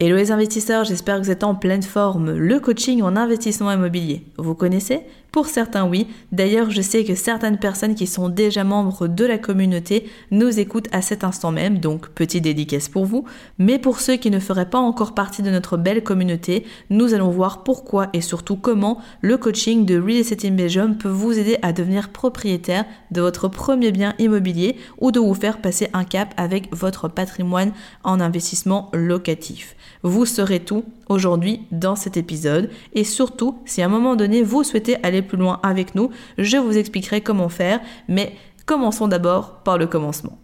Hello les investisseurs, j'espère que vous êtes en pleine forme. Le coaching en investissement immobilier, vous connaissez Pour certains oui. D'ailleurs, je sais que certaines personnes qui sont déjà membres de la communauté nous écoutent à cet instant même, donc petite dédicace pour vous. Mais pour ceux qui ne feraient pas encore partie de notre belle communauté, nous allons voir pourquoi et surtout comment le coaching de Real Estate in Belgium peut vous aider à devenir propriétaire de votre premier bien immobilier ou de vous faire passer un cap avec votre patrimoine en investissement locatif. Vous saurez tout aujourd'hui dans cet épisode et surtout si à un moment donné vous souhaitez aller plus loin avec nous, je vous expliquerai comment faire, mais commençons d'abord par le commencement.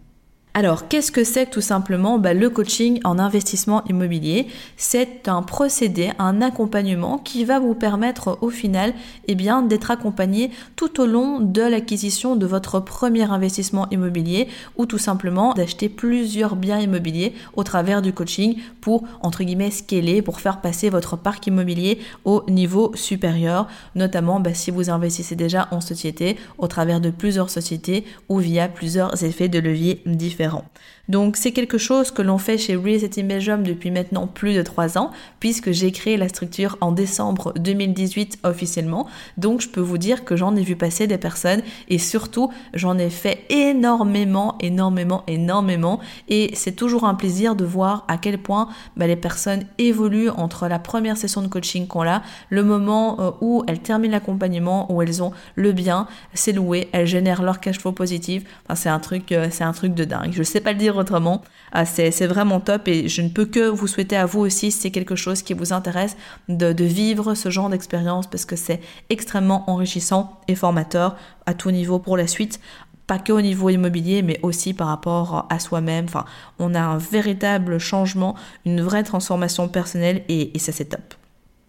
Alors, qu'est-ce que c'est tout simplement bah, Le coaching en investissement immobilier, c'est un procédé, un accompagnement qui va vous permettre au final eh d'être accompagné tout au long de l'acquisition de votre premier investissement immobilier ou tout simplement d'acheter plusieurs biens immobiliers au travers du coaching pour, entre guillemets, scaler, pour faire passer votre parc immobilier au niveau supérieur, notamment bah, si vous investissez déjà en société au travers de plusieurs sociétés ou via plusieurs effets de levier différents différents. Donc c'est quelque chose que l'on fait chez Real Estate Belgium depuis maintenant plus de trois ans, puisque j'ai créé la structure en décembre 2018 officiellement. Donc je peux vous dire que j'en ai vu passer des personnes et surtout j'en ai fait énormément, énormément, énormément. Et c'est toujours un plaisir de voir à quel point bah, les personnes évoluent entre la première session de coaching qu'on a, le moment euh, où elles terminent l'accompagnement, où elles ont le bien, c'est loué, elles génèrent leur cash flow positif. Enfin, c'est un truc, euh, c'est un truc de dingue. Je ne sais pas le dire autrement. Ah, c'est vraiment top et je ne peux que vous souhaiter à vous aussi, si c'est quelque chose qui vous intéresse, de, vivre ce genre d'expérience parce que c'est extrêmement enrichissant et formateur à tout niveau pour la suite pas que au niveau immobilier, mais aussi par rapport à soi-même. Enfin, on a un véritable changement, une vraie transformation personnelle et ça c'est top.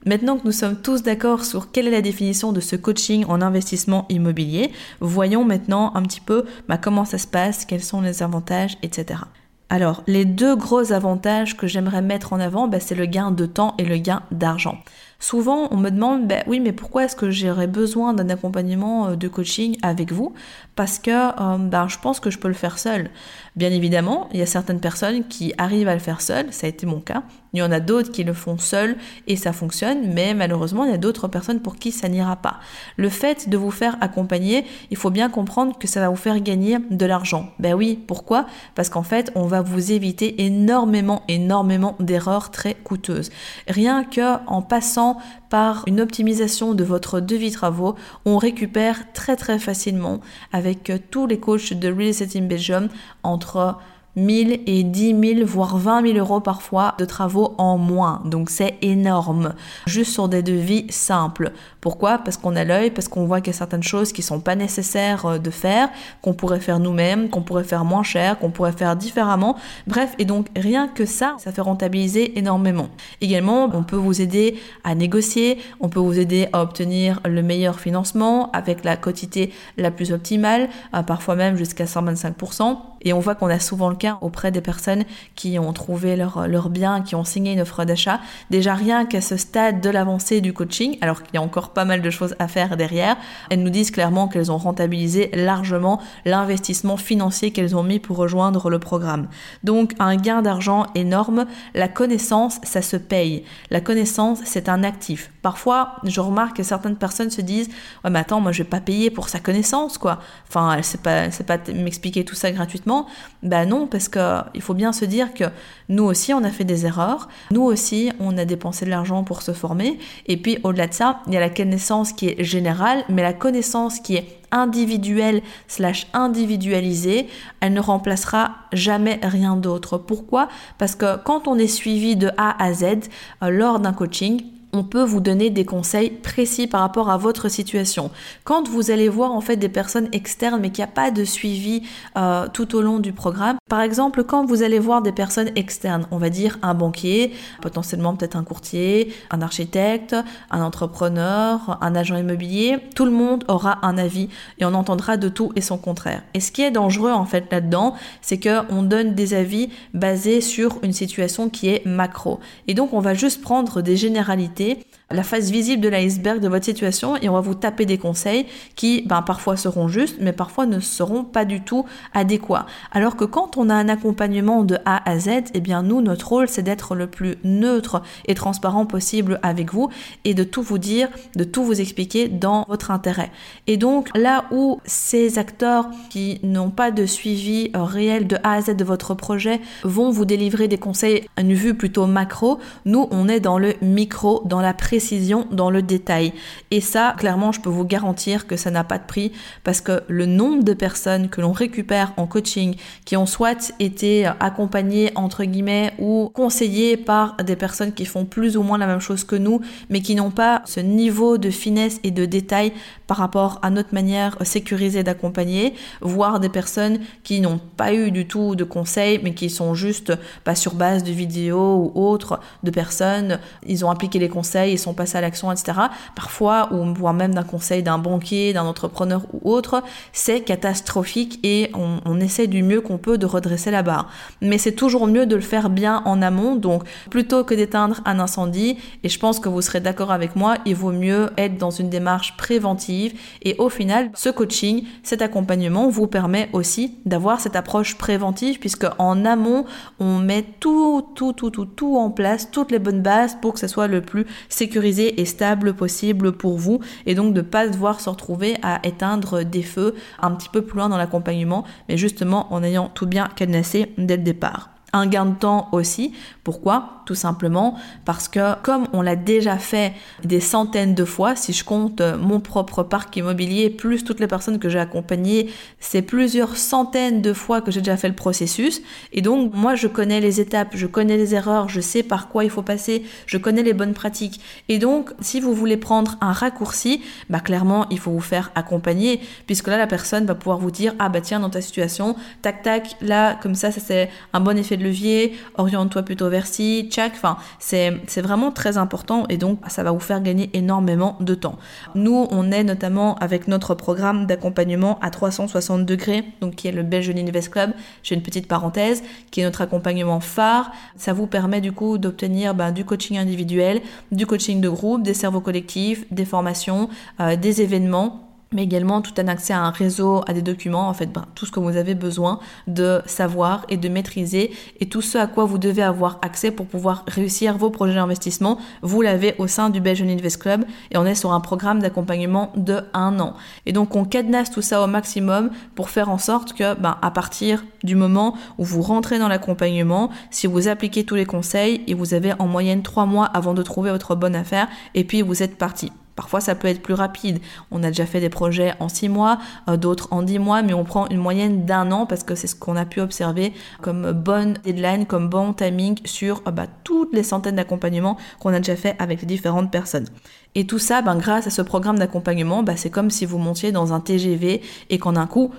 Maintenant que nous sommes tous d'accord sur quelle est la définition de ce coaching en investissement immobilier, voyons maintenant un petit peu bah, comment ça se passe, quels sont les avantages, etc. Alors, les deux gros avantages que j'aimerais mettre en avant, bah, c'est le gain de temps et le gain d'argent. Souvent, on me demande, bah, oui, mais pourquoi est-ce que j'aurais besoin d'un accompagnement euh, de coaching avec vous? Parce que euh, je pense que je peux le faire seul. Bien évidemment, il y a certaines personnes qui arrivent à le faire seul, ça a été mon cas. Il y en a d'autres qui le font seuls et ça fonctionne, mais malheureusement, il y a d'autres personnes pour qui ça n'ira pas. Le fait de vous faire accompagner, il faut bien comprendre que ça va vous faire gagner de l'argent. Ben oui, pourquoi? Parce qu'en fait, on va vous éviter énormément, énormément d'erreurs très coûteuses. Rien que en passant par une optimisation de votre devis travaux, on récupère très très facilement avec tous les coachs de Real Estate in Belgium entre 1000 et 10 000, voire 20 000 euros parfois de travaux en moins. Donc c'est énorme. Juste sur des devis simples. Pourquoi? Parce qu'on a l'œil, parce qu'on voit qu'il y a certaines choses qui sont pas nécessaires euh, de faire, qu'on pourrait faire nous-mêmes, qu'on pourrait faire moins cher, qu'on pourrait faire différemment. Bref, et donc rien que ça, ça fait rentabiliser énormément. Également, on peut vous aider à négocier, on peut vous aider à obtenir le meilleur financement avec la quotité la plus optimale, euh, parfois même jusqu'à 125%. Et on voit qu'on a souvent le cas auprès des personnes qui ont trouvé leur, leur bien, qui ont signé une offre d'achat. Déjà rien qu'à ce stade de l'avancée du coaching, alors qu'il y a encore pas mal de choses à faire derrière, elles nous disent clairement qu'elles ont rentabilisé largement l'investissement financier qu'elles ont mis pour rejoindre le programme. Donc un gain d'argent énorme. La connaissance, ça se paye. La connaissance, c'est un actif. Parfois, je remarque que certaines personnes se disent Ouais, mais attends, moi je vais pas payer pour sa connaissance, quoi. Enfin, elle sait pas, pas m'expliquer tout ça gratuitement. Ben non, parce qu'il faut bien se dire que nous aussi, on a fait des erreurs. Nous aussi, on a dépensé de l'argent pour se former. Et puis, au-delà de ça, il y a la connaissance qui est générale, mais la connaissance qui est individuelle slash individualisée, elle ne remplacera jamais rien d'autre. Pourquoi? Parce que quand on est suivi de A à Z euh, lors d'un coaching, on peut vous donner des conseils précis par rapport à votre situation. Quand vous allez voir en fait des personnes externes mais qu'il n'y a pas de suivi euh, tout au long du programme, par exemple quand vous allez voir des personnes externes, on va dire un banquier, potentiellement peut-être un courtier, un architecte, un entrepreneur, un agent immobilier, tout le monde aura un avis et on entendra de tout et son contraire. Et ce qui est dangereux en fait là-dedans, c'est que on donne des avis basés sur une situation qui est macro. Et donc on va juste prendre des généralités activité la face visible de l'iceberg de votre situation et on va vous taper des conseils qui ben, parfois seront justes mais parfois ne seront pas du tout adéquats. Alors que quand on a un accompagnement de A à Z, eh bien nous notre rôle c'est d'être le plus neutre et transparent possible avec vous et de tout vous dire, de tout vous expliquer dans votre intérêt. Et donc là où ces acteurs qui n'ont pas de suivi réel de A à Z de votre projet vont vous délivrer des conseils à une vue plutôt macro, nous on est dans le micro, dans la précision dans le détail. Et ça, clairement, je peux vous garantir que ça n'a pas de prix parce que le nombre de personnes que l'on récupère en coaching qui ont soit été accompagnées, entre guillemets, ou conseillées par des personnes qui font plus ou moins la même chose que nous, mais qui n'ont pas ce niveau de finesse et de détail par rapport à notre manière sécurisée d'accompagner, voire des personnes qui n'ont pas eu du tout de conseils, mais qui sont juste pas sur base de vidéos ou autres de personnes, ils ont appliqué les conseils, ils sont passés à l'action, etc. Parfois, ou voire même d'un conseil d'un banquier, d'un entrepreneur ou autre, c'est catastrophique et on, on essaie du mieux qu'on peut de redresser la barre. Mais c'est toujours mieux de le faire bien en amont, donc plutôt que d'éteindre un incendie, et je pense que vous serez d'accord avec moi, il vaut mieux être dans une démarche préventive et au final, ce coaching, cet accompagnement vous permet aussi d'avoir cette approche préventive puisque en amont, on met tout, tout, tout, tout, tout en place, toutes les bonnes bases pour que ce soit le plus sécurisé et stable possible pour vous et donc de pas devoir se retrouver à éteindre des feux un petit peu plus loin dans l'accompagnement, mais justement en ayant tout bien cadenassé dès le départ. Un gain de temps aussi. Pourquoi? Tout simplement parce que comme on l'a déjà fait des centaines de fois, si je compte mon propre parc immobilier plus toutes les personnes que j'ai accompagnées, c'est plusieurs centaines de fois que j'ai déjà fait le processus. Et donc moi je connais les étapes, je connais les erreurs, je sais par quoi il faut passer, je connais les bonnes pratiques. Et donc si vous voulez prendre un raccourci, bah clairement il faut vous faire accompagner puisque là la personne va pouvoir vous dire ah bah tiens dans ta situation, tac tac, là comme ça ça c'est un bon effet de levier, oriente-toi plutôt vers ci, tchac, enfin, c'est vraiment très important et donc ça va vous faire gagner énormément de temps. Nous, on est notamment avec notre programme d'accompagnement à 360 degrés, donc qui est le Belgian Invest Club, j'ai une petite parenthèse, qui est notre accompagnement phare. Ça vous permet du coup d'obtenir ben, du coaching individuel, du coaching de groupe, des cerveaux collectifs, des formations, euh, des événements mais également tout un accès à un réseau, à des documents, en fait, ben, tout ce que vous avez besoin de savoir et de maîtriser et tout ce à quoi vous devez avoir accès pour pouvoir réussir vos projets d'investissement, vous l'avez au sein du Belgian Invest Club et on est sur un programme d'accompagnement de un an. Et donc on cadenasse tout ça au maximum pour faire en sorte que, ben, à partir du moment où vous rentrez dans l'accompagnement, si vous appliquez tous les conseils et vous avez en moyenne trois mois avant de trouver votre bonne affaire et puis vous êtes parti. Parfois, ça peut être plus rapide. On a déjà fait des projets en 6 mois, euh, d'autres en 10 mois, mais on prend une moyenne d'un an parce que c'est ce qu'on a pu observer comme bonne deadline, comme bon timing sur euh, bah, toutes les centaines d'accompagnements qu'on a déjà fait avec les différentes personnes. Et tout ça, ben, grâce à ce programme d'accompagnement, ben, c'est comme si vous montiez dans un TGV et qu'en un coup,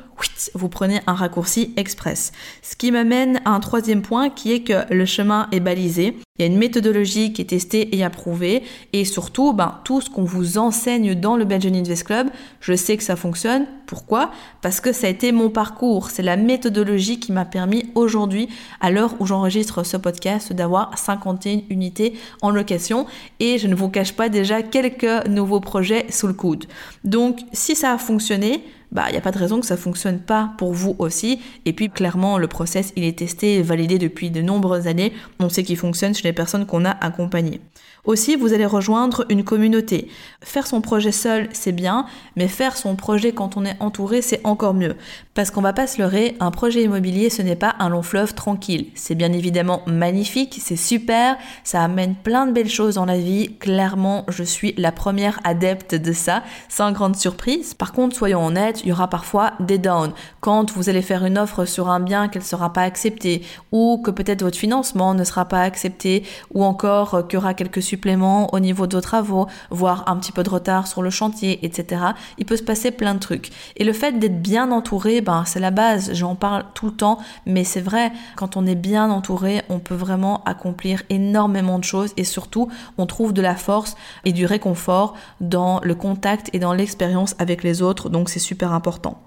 vous prenez un raccourci express. Ce qui m'amène à un troisième point qui est que le chemin est balisé. Il y a une méthodologie qui est testée et approuvée. Et surtout, ben, tout ce qu'on vous enseigne dans le Belgian Invest Club, je sais que ça fonctionne. Pourquoi? Parce que ça a été mon parcours. C'est la méthodologie qui m'a permis aujourd'hui, à l'heure où j'enregistre ce podcast, d'avoir 51 unités en location. Et je ne vous cache pas déjà quelques nouveaux projets sous le coude. Donc, si ça a fonctionné, bah, il n'y a pas de raison que ça fonctionne pas pour vous aussi. Et puis, clairement, le process, il est testé et validé depuis de nombreuses années. On sait qu'il fonctionne chez les personnes qu'on a accompagnées. Aussi, vous allez rejoindre une communauté. Faire son projet seul, c'est bien, mais faire son projet quand on est entouré, c'est encore mieux. Parce qu'on va pas se leurrer, un projet immobilier, ce n'est pas un long fleuve tranquille. C'est bien évidemment magnifique, c'est super, ça amène plein de belles choses dans la vie. Clairement, je suis la première adepte de ça, sans grande surprise. Par contre, soyons honnêtes, il y aura parfois des downs. Quand vous allez faire une offre sur un bien qu'elle ne sera pas acceptée, ou que peut-être votre financement ne sera pas accepté, ou encore qu'il y aura quelques suppléments au niveau de vos travaux, voire un petit peu de retard sur le chantier, etc. Il peut se passer plein de trucs. Et le fait d'être bien entouré, ben, c'est la base. J'en parle tout le temps, mais c'est vrai, quand on est bien entouré, on peut vraiment accomplir énormément de choses et surtout, on trouve de la force et du réconfort dans le contact et dans l'expérience avec les autres. Donc, c'est super important.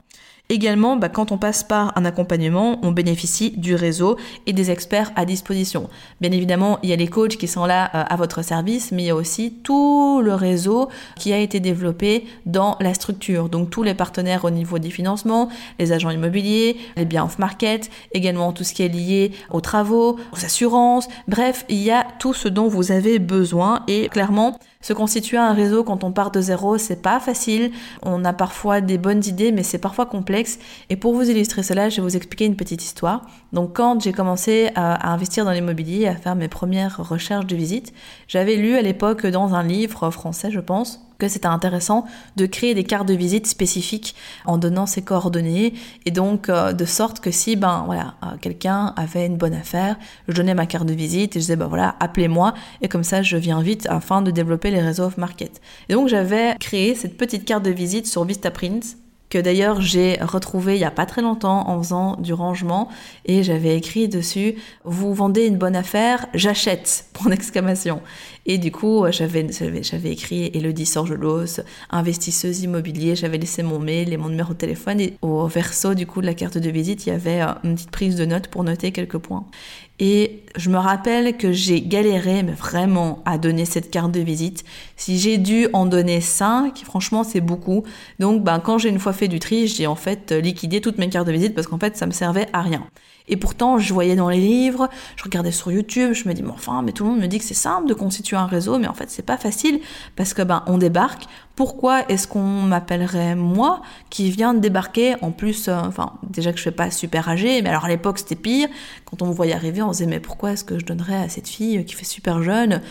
Également, bah, quand on passe par un accompagnement, on bénéficie du réseau et des experts à disposition. Bien évidemment, il y a les coachs qui sont là euh, à votre service, mais il y a aussi tout le réseau qui a été développé dans la structure. Donc tous les partenaires au niveau des financements, les agents immobiliers, les biens off-market, également tout ce qui est lié aux travaux, aux assurances. Bref, il y a tout ce dont vous avez besoin et clairement, se constituer un réseau quand on part de zéro, c'est pas facile. On a parfois des bonnes idées, mais c'est parfois complexe. Et pour vous illustrer cela, je vais vous expliquer une petite histoire. Donc, quand j'ai commencé à, investir dans l'immobilier, à faire mes premières recherches de visite, j'avais lu à l'époque dans un livre français, je pense, que c'était intéressant de créer des cartes de visite spécifiques en donnant ses coordonnées et donc euh, de sorte que si ben voilà euh, quelqu'un avait une bonne affaire, je donnais ma carte de visite et je disais ben voilà appelez-moi et comme ça je viens vite afin de développer les réseaux off market. Et donc j'avais créé cette petite carte de visite sur Vistaprint d'ailleurs j'ai retrouvé il y a pas très longtemps en faisant du rangement et j'avais écrit dessus vous vendez une bonne affaire, j'achète pour exclamation. Et du coup, j'avais j'avais écrit Elodie Sorgelos, investisseuse immobilier, j'avais laissé mon mail et mon numéro de téléphone et au verso du coup de la carte de visite, il y avait euh, une petite prise de notes pour noter quelques points. Et je me rappelle que j'ai galéré, vraiment, à donner cette carte de visite. Si j'ai dû en donner 5, franchement, c'est beaucoup. Donc, ben, quand j'ai une fois fait du tri, j'ai en fait liquidé toutes mes cartes de visite parce qu'en fait, ça me servait à rien. Et pourtant, je voyais dans les livres, je regardais sur YouTube, je me dis, mais enfin, mais tout le monde me dit que c'est simple de constituer un réseau, mais en fait, c'est pas facile parce que, ben, on débarque. Pourquoi est-ce qu'on m'appellerait moi qui viens de débarquer? En plus, euh, enfin, déjà que je suis pas super âgée, mais alors à l'époque, c'était pire. Quand on me voyait arriver, on se disait, mais pourquoi est-ce que je donnerais à cette fille qui fait super jeune,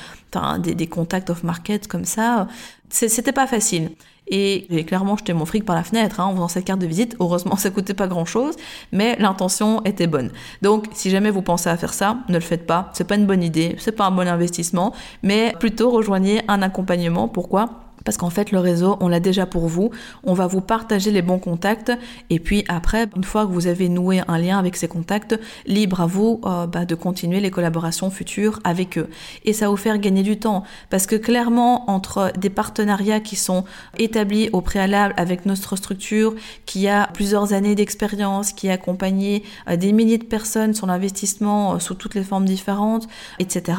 des, des contacts off-market comme ça C'était pas facile. Et j'ai clairement jeté mon fric par la fenêtre hein, en faisant cette carte de visite. Heureusement, ça coûtait pas grand chose, mais l'intention était bonne. Donc, si jamais vous pensez à faire ça, ne le faites pas. C'est pas une bonne idée, c'est pas un bon investissement, mais plutôt rejoignez un accompagnement. Pourquoi? Parce qu'en fait, le réseau, on l'a déjà pour vous. On va vous partager les bons contacts. Et puis après, une fois que vous avez noué un lien avec ces contacts, libre à vous euh, bah, de continuer les collaborations futures avec eux. Et ça va vous faire gagner du temps. Parce que clairement, entre des partenariats qui sont établis au préalable avec notre structure, qui a plusieurs années d'expérience, qui a accompagné euh, des milliers de personnes sur l'investissement euh, sous toutes les formes différentes, etc.,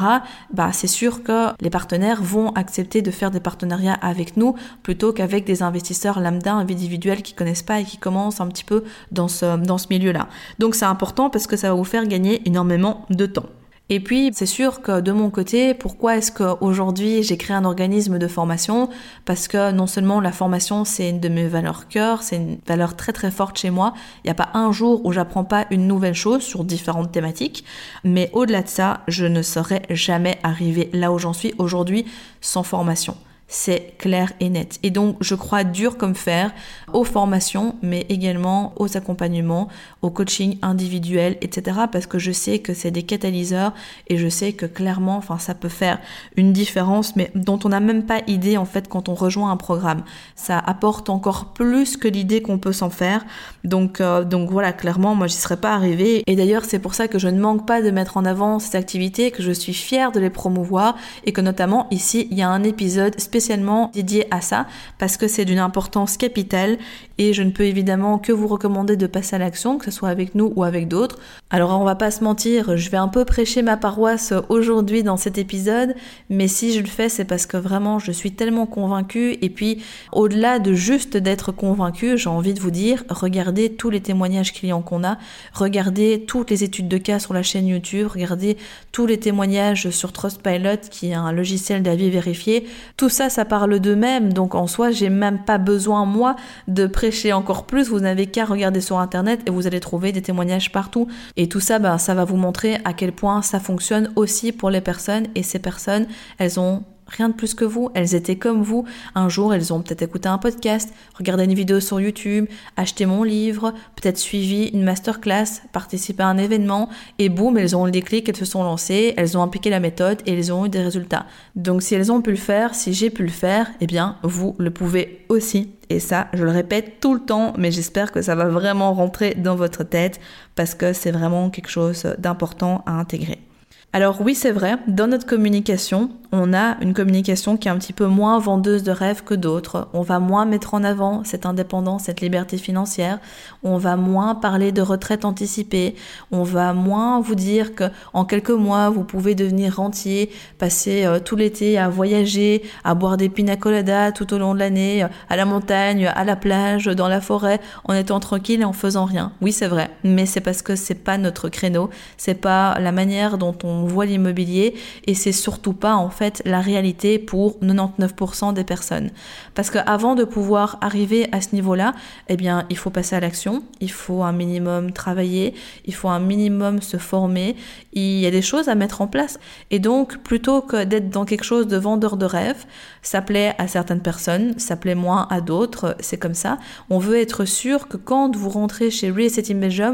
bah, c'est sûr que les partenaires vont accepter de faire des partenariats avec nous plutôt qu'avec des investisseurs lambda individuels qui connaissent pas et qui commencent un petit peu dans ce, dans ce milieu-là. Donc c'est important parce que ça va vous faire gagner énormément de temps. Et puis, c'est sûr que de mon côté, pourquoi est-ce qu'aujourd'hui j'ai créé un organisme de formation? Parce que non seulement la formation, c'est une de mes valeurs cœur, c'est une valeur très très forte chez moi. Il n'y a pas un jour où j'apprends pas une nouvelle chose sur différentes thématiques. Mais au-delà de ça, je ne serais jamais arrivé là où j'en suis aujourd'hui sans formation c'est clair et net. Et donc, je crois dur comme fer aux formations, mais également aux accompagnements, au coaching individuel, etc. Parce que je sais que c'est des catalyseurs et je sais que clairement, enfin, ça peut faire une différence, mais dont on n'a même pas idée en fait quand on rejoint un programme. Ça apporte encore plus que l'idée qu'on peut s'en faire. Donc, euh, donc voilà, clairement, moi, j'y serais pas arrivée. Et d'ailleurs, c'est pour ça que je ne manque pas de mettre en avant ces activités, que je suis fière de les promouvoir et que notamment ici, il y a un épisode spécial spécialement dédié à ça parce que c'est d'une importance capitale et je ne peux évidemment que vous recommander de passer à l'action, que ce soit avec nous ou avec d'autres. Alors on va pas se mentir, je vais un peu prêcher ma paroisse aujourd'hui dans cet épisode, mais si je le fais c'est parce que vraiment je suis tellement convaincue et puis au-delà de juste d'être convaincue, j'ai envie de vous dire, regardez tous les témoignages clients qu'on a, regardez toutes les études de cas sur la chaîne YouTube, regardez tous les témoignages sur Trustpilot qui est un logiciel d'avis vérifié, tout ça ça, parle d'eux-mêmes. Donc en soi, j'ai même pas besoin, moi, de prêcher encore plus. Vous n'avez qu'à regarder sur Internet et vous allez trouver des témoignages partout. Et tout ça, ben, ça va vous montrer à quel point ça fonctionne aussi pour les personnes. Et ces personnes, elles ont rien de plus que vous. Elles étaient comme vous. Un jour, elles ont peut-être écouté un podcast, regardé une vidéo sur YouTube, acheté mon livre, peut-être suivi une masterclass, participé à un événement, et boum, elles ont le déclic, elles se sont lancées, elles ont appliqué la méthode et elles ont eu des résultats. Donc si elles ont pu le faire, si j'ai pu le faire, eh bien, vous le pouvez aussi. Et ça, je le répète tout le temps, mais j'espère que ça va vraiment rentrer dans votre tête parce que c'est vraiment quelque chose d'important à intégrer. Alors oui, c'est vrai, dans notre communication, on a une communication qui est un petit peu moins vendeuse de rêves que d'autres. On va moins mettre en avant cette indépendance, cette liberté financière. On va moins parler de retraite anticipée. On va moins vous dire que en quelques mois, vous pouvez devenir rentier, passer euh, tout l'été à voyager, à boire des pina coladas tout au long de l'année, euh, à la montagne, à la plage, dans la forêt, en étant tranquille et en faisant rien. Oui, c'est vrai, mais c'est parce que c'est pas notre créneau, c'est pas la manière dont on voit l'immobilier et c'est surtout pas en fait la réalité pour 99% des personnes. Parce qu'avant de pouvoir arriver à ce niveau-là, eh bien, il faut passer à l'action, il faut un minimum travailler, il faut un minimum se former, il y a des choses à mettre en place. Et donc, plutôt que d'être dans quelque chose de vendeur de rêve, ça plaît à certaines personnes, ça plaît moins à d'autres, c'est comme ça. On veut être sûr que quand vous rentrez chez Real Estate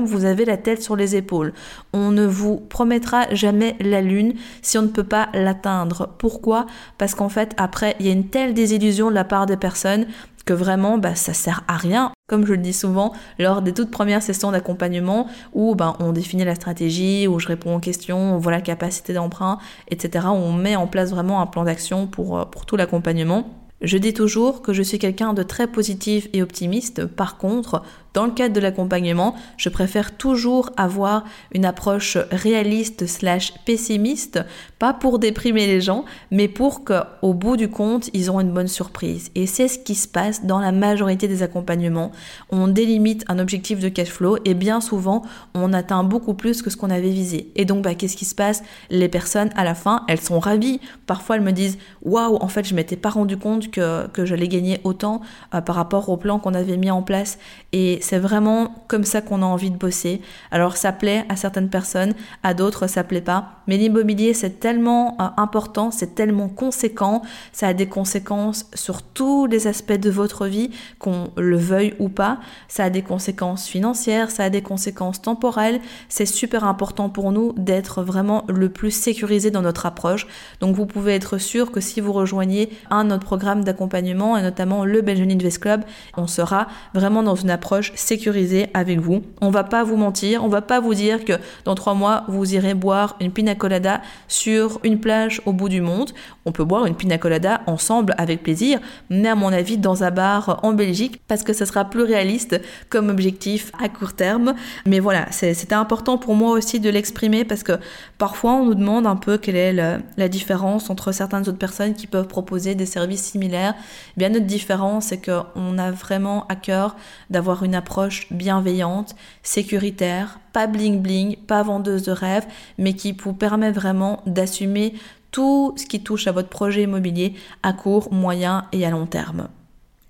vous avez la tête sur les épaules. On ne vous promettra jamais la lune si on ne peut pas l'atteindre. Pourquoi? Parce qu'en fait, après, il y a une telle désillusion de la part des personnes que vraiment bah, ça sert à rien. Comme je le dis souvent lors des toutes premières sessions d'accompagnement où ben, on définit la stratégie, où je réponds aux questions, on voit la capacité d'emprunt, etc. On met en place vraiment un plan d'action pour, euh, pour tout l'accompagnement. Je dis toujours que je suis quelqu'un de très positif et optimiste. Par contre, dans le cadre de l'accompagnement, je préfère toujours avoir une approche réaliste slash pessimiste, pas pour déprimer les gens, mais pour qu'au bout du compte, ils aient une bonne surprise. Et c'est ce qui se passe dans la majorité des accompagnements. On délimite un objectif de cash flow et bien souvent, on atteint beaucoup plus que ce qu'on avait visé. Et donc, bah, qu'est-ce qui se passe? Les personnes, à la fin, elles sont ravies. Parfois, elles me disent, waouh, en fait, je m'étais pas rendu compte que, que j'allais gagner autant euh, par rapport au plan qu'on avait mis en place. Et c'est vraiment comme ça qu'on a envie de bosser. Alors ça plaît à certaines personnes, à d'autres ça plaît pas. Mais l'immobilier c'est tellement euh, important, c'est tellement conséquent, ça a des conséquences sur tous les aspects de votre vie, qu'on le veuille ou pas. Ça a des conséquences financières, ça a des conséquences temporelles. C'est super important pour nous d'être vraiment le plus sécurisé dans notre approche. Donc vous pouvez être sûr que si vous rejoignez un autre programme d'accompagnement et notamment le Belgian Invest Club, on sera vraiment dans une approche sécurisée avec vous. On va pas vous mentir, on va pas vous dire que dans trois mois vous irez boire une pina colada sur une plage au bout du monde. On peut boire une pina colada ensemble avec plaisir, mais à mon avis dans un bar en Belgique parce que ce sera plus réaliste comme objectif à court terme. Mais voilà, c'était important pour moi aussi de l'exprimer parce que parfois on nous demande un peu quelle est la, différence entre certaines autres personnes qui peuvent proposer des services similaires. Eh bien notre différence c'est qu'on a vraiment à cœur d'avoir une approche bienveillante, sécuritaire, pas bling bling, pas vendeuse de rêve, mais qui vous permet vraiment d'assumer tout ce qui touche à votre projet immobilier à court, moyen et à long terme.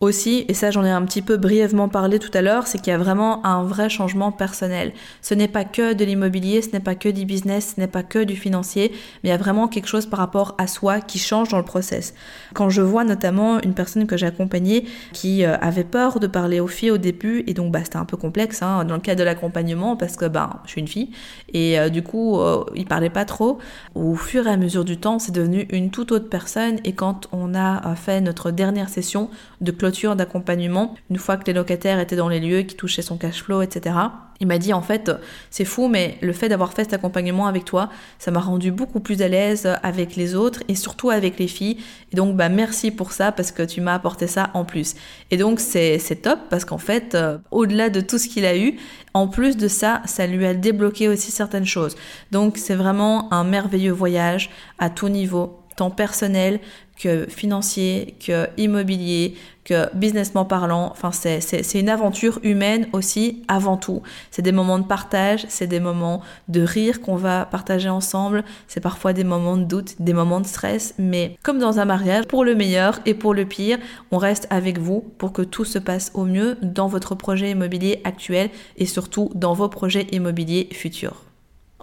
Aussi, et ça j'en ai un petit peu brièvement parlé tout à l'heure, c'est qu'il y a vraiment un vrai changement personnel. Ce n'est pas que de l'immobilier, ce n'est pas que du business, ce n'est pas que du financier, mais il y a vraiment quelque chose par rapport à soi qui change dans le process. Quand je vois notamment une personne que j'ai accompagnée qui euh, avait peur de parler aux filles au début, et donc bah, c'était un peu complexe hein, dans le cas de l'accompagnement parce que bah, je suis une fille, et euh, du coup euh, il parlait pas trop. Au fur et à mesure du temps, c'est devenu une toute autre personne, et quand on a fait notre dernière session de clôture, d'accompagnement, une fois que les locataires étaient dans les lieux, qui touchaient son cash flow, etc. Il m'a dit en fait, c'est fou, mais le fait d'avoir fait cet accompagnement avec toi, ça m'a rendu beaucoup plus à l'aise avec les autres et surtout avec les filles. Et donc, bah merci pour ça parce que tu m'as apporté ça en plus. Et donc, c'est top parce qu'en fait, euh, au-delà de tout ce qu'il a eu, en plus de ça, ça lui a débloqué aussi certaines choses. Donc, c'est vraiment un merveilleux voyage à tout niveau, personnel que financier, que immobilier, que businessment parlant. Enfin, c'est une aventure humaine aussi avant tout. C'est des moments de partage, c'est des moments de rire qu'on va partager ensemble, c'est parfois des moments de doute, des moments de stress, mais comme dans un mariage, pour le meilleur et pour le pire, on reste avec vous pour que tout se passe au mieux dans votre projet immobilier actuel et surtout dans vos projets immobiliers futurs.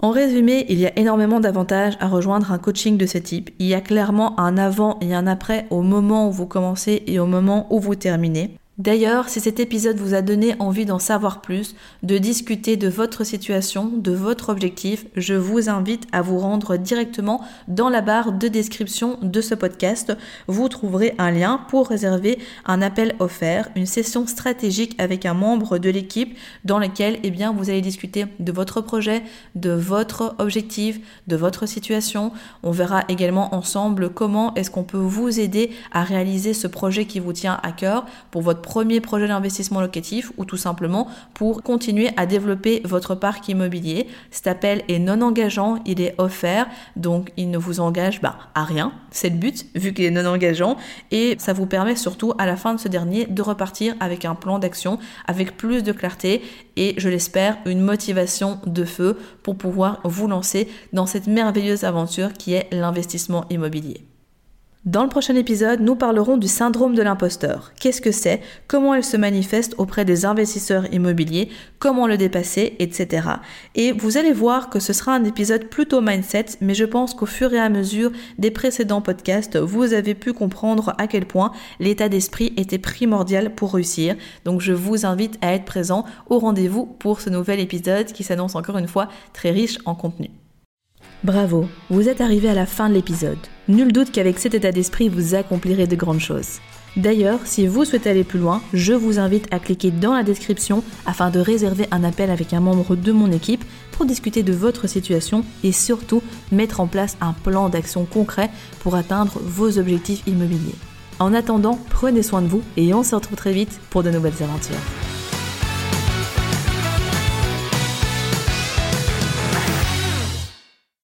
En résumé, il y a énormément d'avantages à rejoindre un coaching de ce type. Il y a clairement un avant et un après au moment où vous commencez et au moment où vous terminez. D'ailleurs, si cet épisode vous a donné envie d'en savoir plus, de discuter de votre situation, de votre objectif, je vous invite à vous rendre directement dans la barre de description de ce podcast. Vous trouverez un lien pour réserver un appel offert, une session stratégique avec un membre de l'équipe dans lequel eh bien, vous allez discuter de votre projet, de votre objectif, de votre situation. On verra également ensemble comment est-ce qu'on peut vous aider à réaliser ce projet qui vous tient à cœur pour votre premier projet d'investissement locatif ou tout simplement pour continuer à développer votre parc immobilier. Cet appel est non engageant, il est offert, donc il ne vous engage bah, à rien. C'est le but, vu qu'il est non engageant, et ça vous permet surtout à la fin de ce dernier de repartir avec un plan d'action, avec plus de clarté et je l'espère une motivation de feu pour pouvoir vous lancer dans cette merveilleuse aventure qui est l'investissement immobilier. Dans le prochain épisode, nous parlerons du syndrome de l'imposteur. Qu'est-ce que c'est? Comment elle se manifeste auprès des investisseurs immobiliers? Comment le dépasser? Etc. Et vous allez voir que ce sera un épisode plutôt mindset, mais je pense qu'au fur et à mesure des précédents podcasts, vous avez pu comprendre à quel point l'état d'esprit était primordial pour réussir. Donc je vous invite à être présent au rendez-vous pour ce nouvel épisode qui s'annonce encore une fois très riche en contenu. Bravo, vous êtes arrivé à la fin de l'épisode. Nul doute qu'avec cet état d'esprit, vous accomplirez de grandes choses. D'ailleurs, si vous souhaitez aller plus loin, je vous invite à cliquer dans la description afin de réserver un appel avec un membre de mon équipe pour discuter de votre situation et surtout mettre en place un plan d'action concret pour atteindre vos objectifs immobiliers. En attendant, prenez soin de vous et on se retrouve très vite pour de nouvelles aventures.